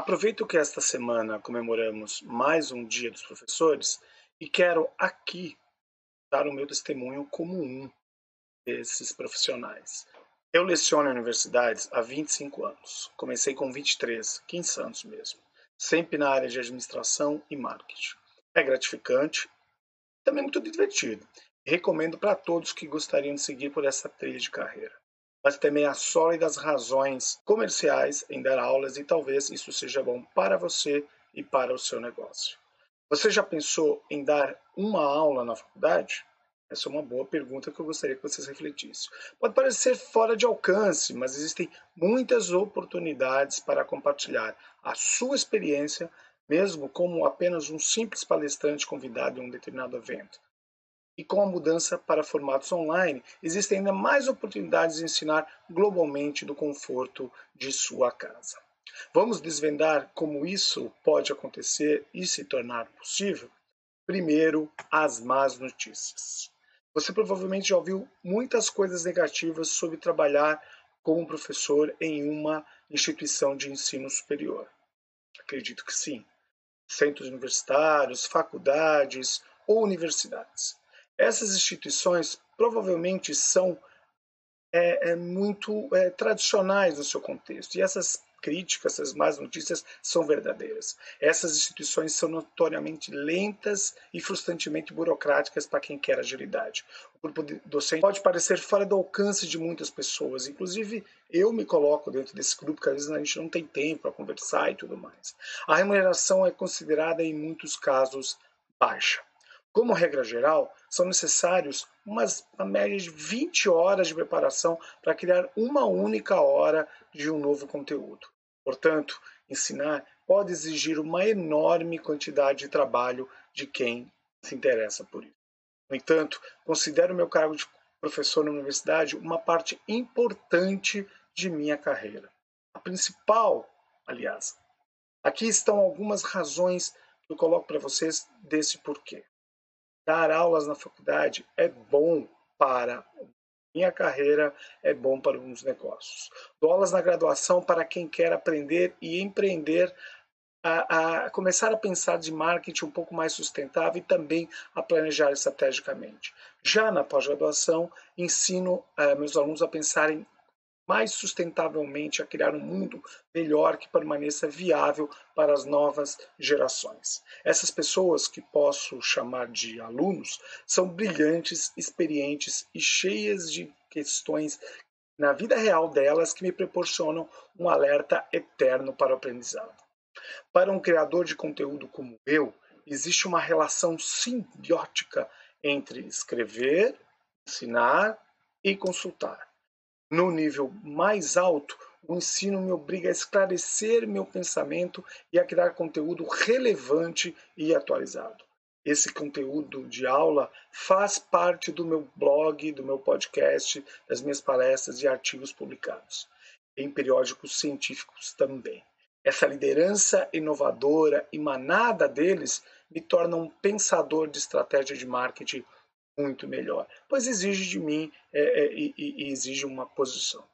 Aproveito que esta semana comemoramos mais um Dia dos Professores e quero aqui dar o meu testemunho como um desses profissionais. Eu leciono em universidades há 25 anos. Comecei com 23, 15 anos mesmo, sempre na área de administração e marketing. É gratificante, também muito divertido. Recomendo para todos que gostariam de seguir por essa trilha de carreira mas também há sólidas razões comerciais em dar aulas e talvez isso seja bom para você e para o seu negócio. Você já pensou em dar uma aula na faculdade? Essa é uma boa pergunta que eu gostaria que vocês refletissem. Pode parecer fora de alcance, mas existem muitas oportunidades para compartilhar a sua experiência, mesmo como apenas um simples palestrante convidado em um determinado evento. E com a mudança para formatos online, existem ainda mais oportunidades de ensinar globalmente do conforto de sua casa. Vamos desvendar como isso pode acontecer e se tornar possível? Primeiro, as más notícias. Você provavelmente já ouviu muitas coisas negativas sobre trabalhar como professor em uma instituição de ensino superior. Acredito que sim. Centros universitários, faculdades ou universidades. Essas instituições provavelmente são é, é, muito é, tradicionais no seu contexto e essas críticas, essas más notícias são verdadeiras. Essas instituições são notoriamente lentas e frustrantemente burocráticas para quem quer agilidade. O grupo docente pode parecer fora do alcance de muitas pessoas, inclusive eu me coloco dentro desse grupo, que às vezes a gente não tem tempo para conversar e tudo mais. A remuneração é considerada em muitos casos baixa. Como regra geral, são necessários umas, uma média de 20 horas de preparação para criar uma única hora de um novo conteúdo. Portanto, ensinar pode exigir uma enorme quantidade de trabalho de quem se interessa por isso. No entanto, considero meu cargo de professor na universidade uma parte importante de minha carreira. A principal, aliás. Aqui estão algumas razões que eu coloco para vocês desse porquê dar aulas na faculdade é bom para minha carreira, é bom para os negócios. Dou aulas na graduação para quem quer aprender e empreender a, a, começar a pensar de marketing um pouco mais sustentável e também a planejar estrategicamente. Já na pós-graduação, ensino uh, meus alunos a pensarem mais sustentavelmente a criar um mundo melhor que permaneça viável para as novas gerações. Essas pessoas, que posso chamar de alunos, são brilhantes, experientes e cheias de questões na vida real delas que me proporcionam um alerta eterno para o aprendizado. Para um criador de conteúdo como eu, existe uma relação simbiótica entre escrever, ensinar e consultar. No nível mais alto, o ensino me obriga a esclarecer meu pensamento e a criar conteúdo relevante e atualizado. Esse conteúdo de aula faz parte do meu blog, do meu podcast, das minhas palestras e artigos publicados, em periódicos científicos também. Essa liderança inovadora emanada deles me torna um pensador de estratégia de marketing muito melhor, pois exige de mim é, é, e, e, exige uma posição.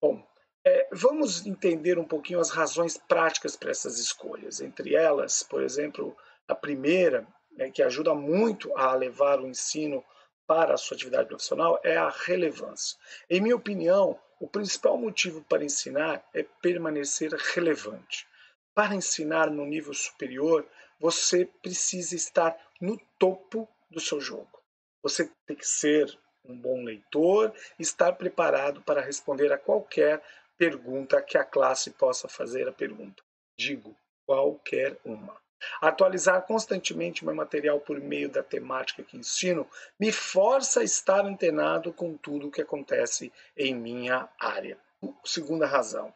Bom, é, vamos entender um pouquinho as razões práticas para essas escolhas. Entre elas, por exemplo, a primeira, né, que ajuda muito a levar o ensino para a sua atividade profissional, é a relevância. Em minha opinião, o principal motivo para ensinar é permanecer relevante. Para ensinar no nível superior, você precisa estar no topo do seu jogo. Você tem que ser um bom leitor estar preparado para responder a qualquer pergunta que a classe possa fazer a pergunta. Digo, qualquer uma. Atualizar constantemente meu material por meio da temática que ensino me força a estar antenado com tudo o que acontece em minha área. Segunda razão: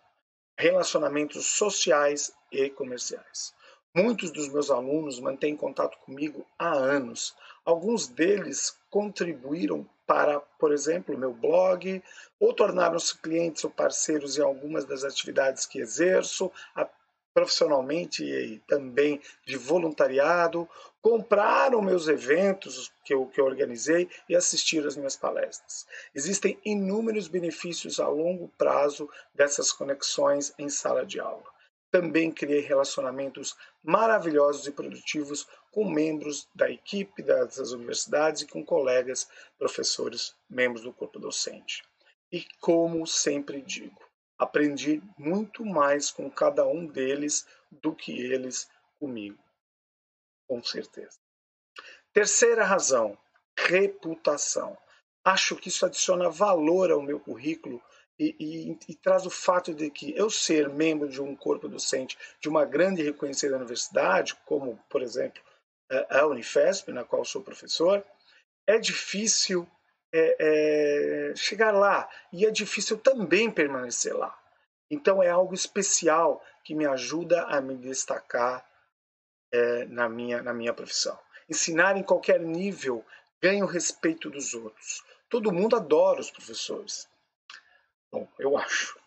relacionamentos sociais e comerciais. Muitos dos meus alunos mantêm contato comigo há anos. Alguns deles contribuíram para, por exemplo, meu blog, ou tornaram-se clientes ou parceiros em algumas das atividades que exerço, profissionalmente e também de voluntariado, compraram meus eventos que eu, que eu organizei e assistiram às minhas palestras. Existem inúmeros benefícios a longo prazo dessas conexões em sala de aula. Também criei relacionamentos maravilhosos e produtivos com membros da equipe das universidades e com colegas, professores, membros do corpo docente. E como sempre digo, Aprendi muito mais com cada um deles do que eles comigo, com certeza. Terceira razão, reputação. Acho que isso adiciona valor ao meu currículo e, e, e, traz o fato de que eu ser membro de um corpo docente de uma grande reconhecida universidade, como, por exemplo, a Unifesp, na qual sou professor, é difícil é, é, chegar lá e é difícil também permanecer lá. Então é algo especial que me ajuda a me destacar é, na, minha, na minha profissão. Ensinar em qualquer nível ganha o respeito dos outros. Todo mundo adora os professores. Bom, eu acho.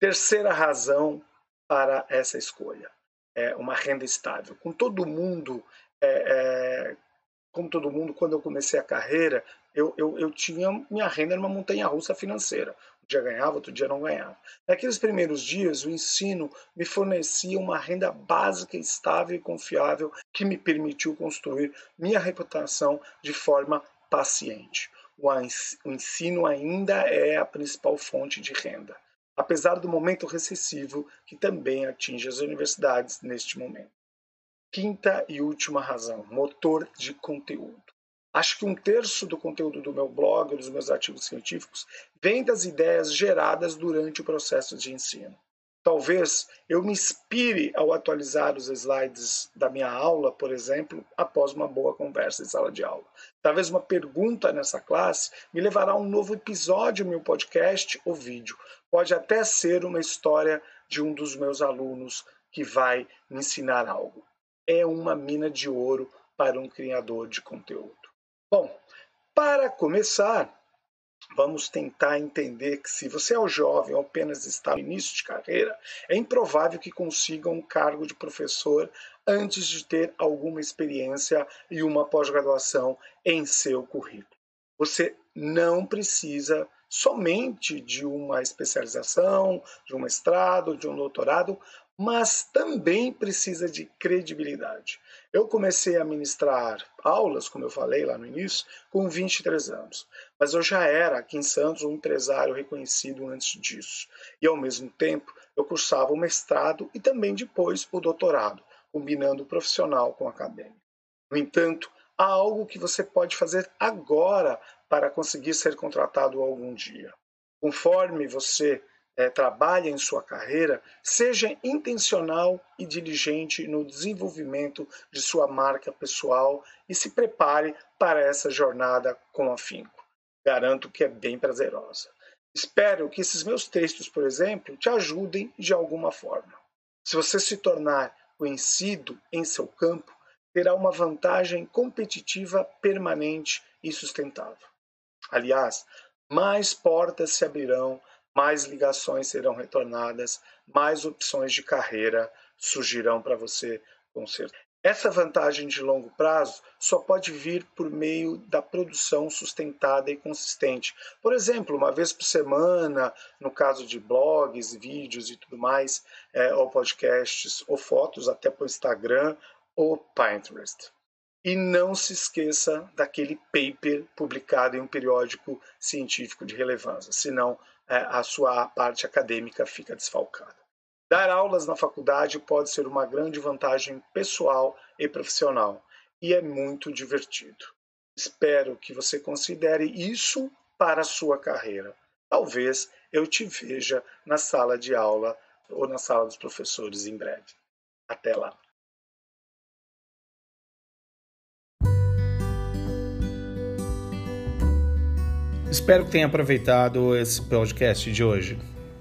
Terceira razão para essa escolha é uma renda estável. Com todo mundo é, é, como todo mundo, quando eu comecei a carreira, eu, eu, eu tinha minha renda numa montanha russa financeira. Um dia ganhava, outro dia não ganhava. Naqueles primeiros dias, o ensino me fornecia uma renda básica, estável e confiável que me permitiu construir minha reputação de forma paciente. O ensino ainda é a principal fonte de renda, apesar do momento recessivo que também atinge as universidades neste momento. Quinta e última razão: motor de conteúdo. Acho que um terço do conteúdo do meu blog, dos meus artigos científicos, vem das ideias geradas durante o processo de ensino. Talvez eu me inspire ao atualizar os slides da minha aula, por exemplo, após uma boa conversa em sala de aula. Talvez uma pergunta nessa classe me levará a um novo episódio no meu podcast ou vídeo. Pode até ser uma história de um dos meus alunos que vai me ensinar algo é uma mina de ouro para um criador de conteúdo. Bom, para começar, vamos tentar entender que se você é um jovem ou apenas está no início de carreira, é improvável que consiga um cargo de professor antes de ter alguma experiência e uma pós-graduação em seu currículo. Você não precisa somente de uma especialização, de um mestrado, de um doutorado, mas também precisa de credibilidade. Eu comecei a ministrar aulas, como eu falei lá no início, com 23 anos, mas eu já era aqui em Santos um empresário reconhecido antes disso. E ao mesmo tempo, eu cursava o mestrado e também depois o doutorado, combinando o profissional com o acadêmico. No entanto, há algo que você pode fazer agora para conseguir ser contratado algum dia. Conforme você é, trabalha em sua carreira, seja intencional e diligente no desenvolvimento de sua marca pessoal e se prepare para essa jornada com afinco. Garanto que é bem prazerosa. Espero que esses meus textos, por exemplo, te ajudem de alguma forma. Se você se tornar conhecido em seu campo, terá uma vantagem competitiva permanente e sustentável. Aliás, mais portas se abrirão mais ligações serão retornadas, mais opções de carreira surgirão para você com certeza. Essa vantagem de longo prazo só pode vir por meio da produção sustentada e consistente. Por exemplo, uma vez por semana, no caso de blogs, vídeos e tudo mais, é, ou podcasts, ou fotos, até para o Instagram ou Pinterest. E não se esqueça daquele paper publicado em um periódico científico de relevância, senão é, a sua parte acadêmica fica desfalcada. Dar aulas na faculdade pode ser uma grande vantagem pessoal e profissional e é muito divertido. Espero que você considere isso para a sua carreira. Talvez eu te veja na sala de aula ou na sala dos professores em breve. Até lá! Espero que tenha aproveitado esse podcast de hoje.